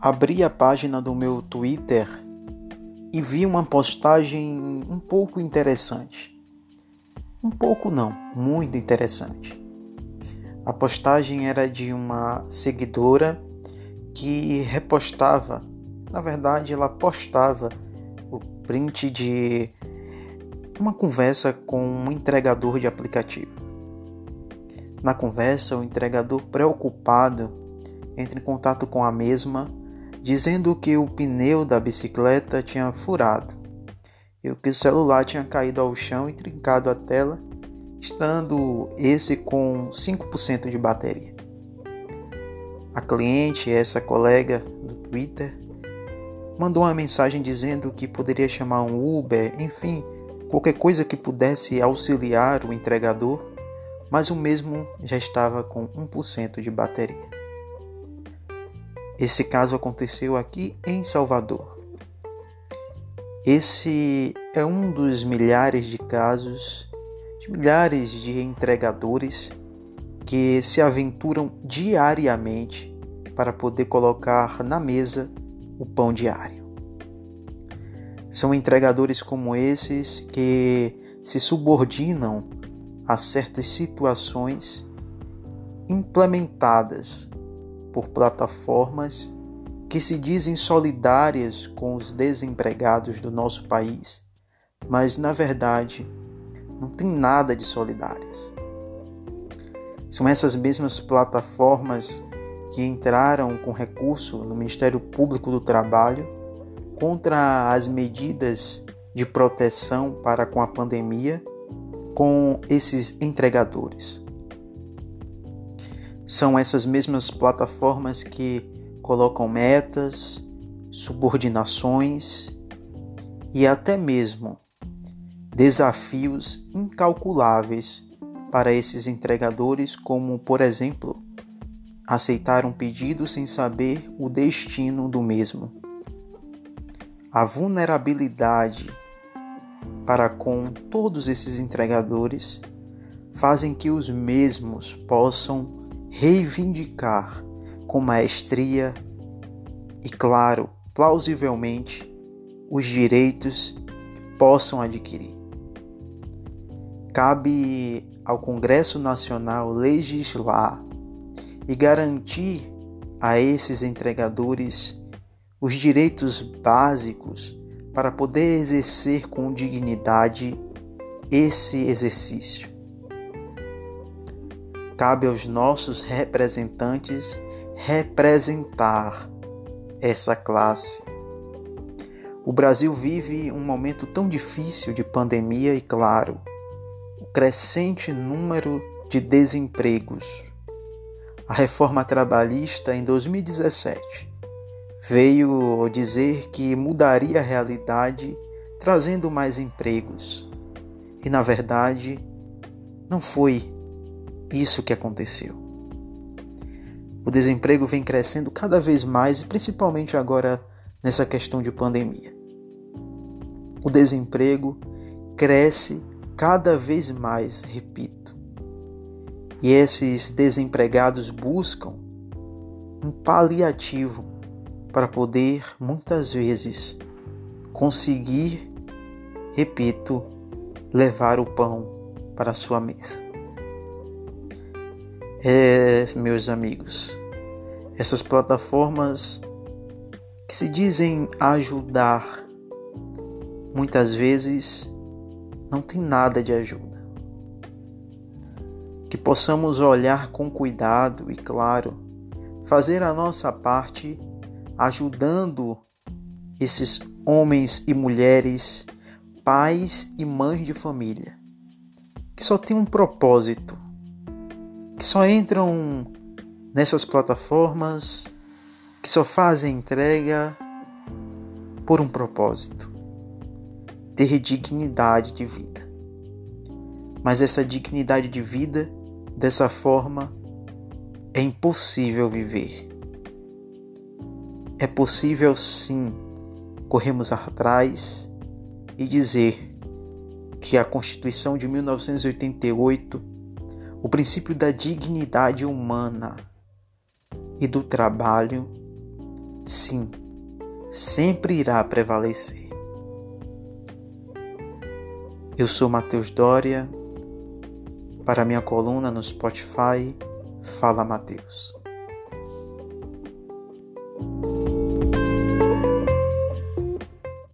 abri a página do meu Twitter e vi uma postagem um pouco interessante. Um pouco não, muito interessante. A postagem era de uma seguidora que repostava, na verdade, ela postava o print de uma conversa com um entregador de aplicativo. Na conversa, o entregador preocupado entra em contato com a mesma, dizendo que o pneu da bicicleta tinha furado e que o celular tinha caído ao chão e trincado a tela, estando esse com 5% de bateria. A cliente, essa colega do Twitter, mandou uma mensagem dizendo que poderia chamar um Uber, enfim, qualquer coisa que pudesse auxiliar o entregador, mas o mesmo já estava com 1% de bateria. Esse caso aconteceu aqui em Salvador. Esse é um dos milhares de casos, de milhares de entregadores que se aventuram diariamente para poder colocar na mesa o pão diário. São entregadores como esses que se subordinam a certas situações implementadas por plataformas que se dizem solidárias com os desempregados do nosso país, mas na verdade não tem nada de solidárias. São essas mesmas plataformas que entraram com recurso no Ministério Público do Trabalho contra as medidas de proteção para com a pandemia com esses entregadores. São essas mesmas plataformas que colocam metas, subordinações e até mesmo desafios incalculáveis para esses entregadores, como, por exemplo, aceitar um pedido sem saber o destino do mesmo. A vulnerabilidade para com todos esses entregadores fazem que os mesmos possam reivindicar com maestria e, claro, plausivelmente, os direitos que possam adquirir. Cabe ao Congresso Nacional legislar e garantir a esses entregadores os direitos básicos para poder exercer com dignidade esse exercício. Cabe aos nossos representantes representar essa classe. O Brasil vive um momento tão difícil de pandemia e, claro, o crescente número de desempregos a reforma trabalhista em 2017 veio dizer que mudaria a realidade trazendo mais empregos. E na verdade, não foi isso que aconteceu. O desemprego vem crescendo cada vez mais, principalmente agora nessa questão de pandemia. O desemprego cresce cada vez mais, repito. E esses desempregados buscam um paliativo para poder muitas vezes conseguir, repito, levar o pão para a sua mesa. É, meus amigos, essas plataformas que se dizem ajudar, muitas vezes não tem nada de ajuda. Que possamos olhar com cuidado e, claro, fazer a nossa parte ajudando esses homens e mulheres, pais e mães de família, que só têm um propósito, que só entram nessas plataformas, que só fazem entrega por um propósito: ter dignidade de vida. Mas essa dignidade de vida Dessa forma, é impossível viver. É possível sim corrermos atrás e dizer que a Constituição de 1988, o princípio da dignidade humana e do trabalho, sim, sempre irá prevalecer. Eu sou Matheus Dória. Para minha coluna no Spotify, Fala Mateus.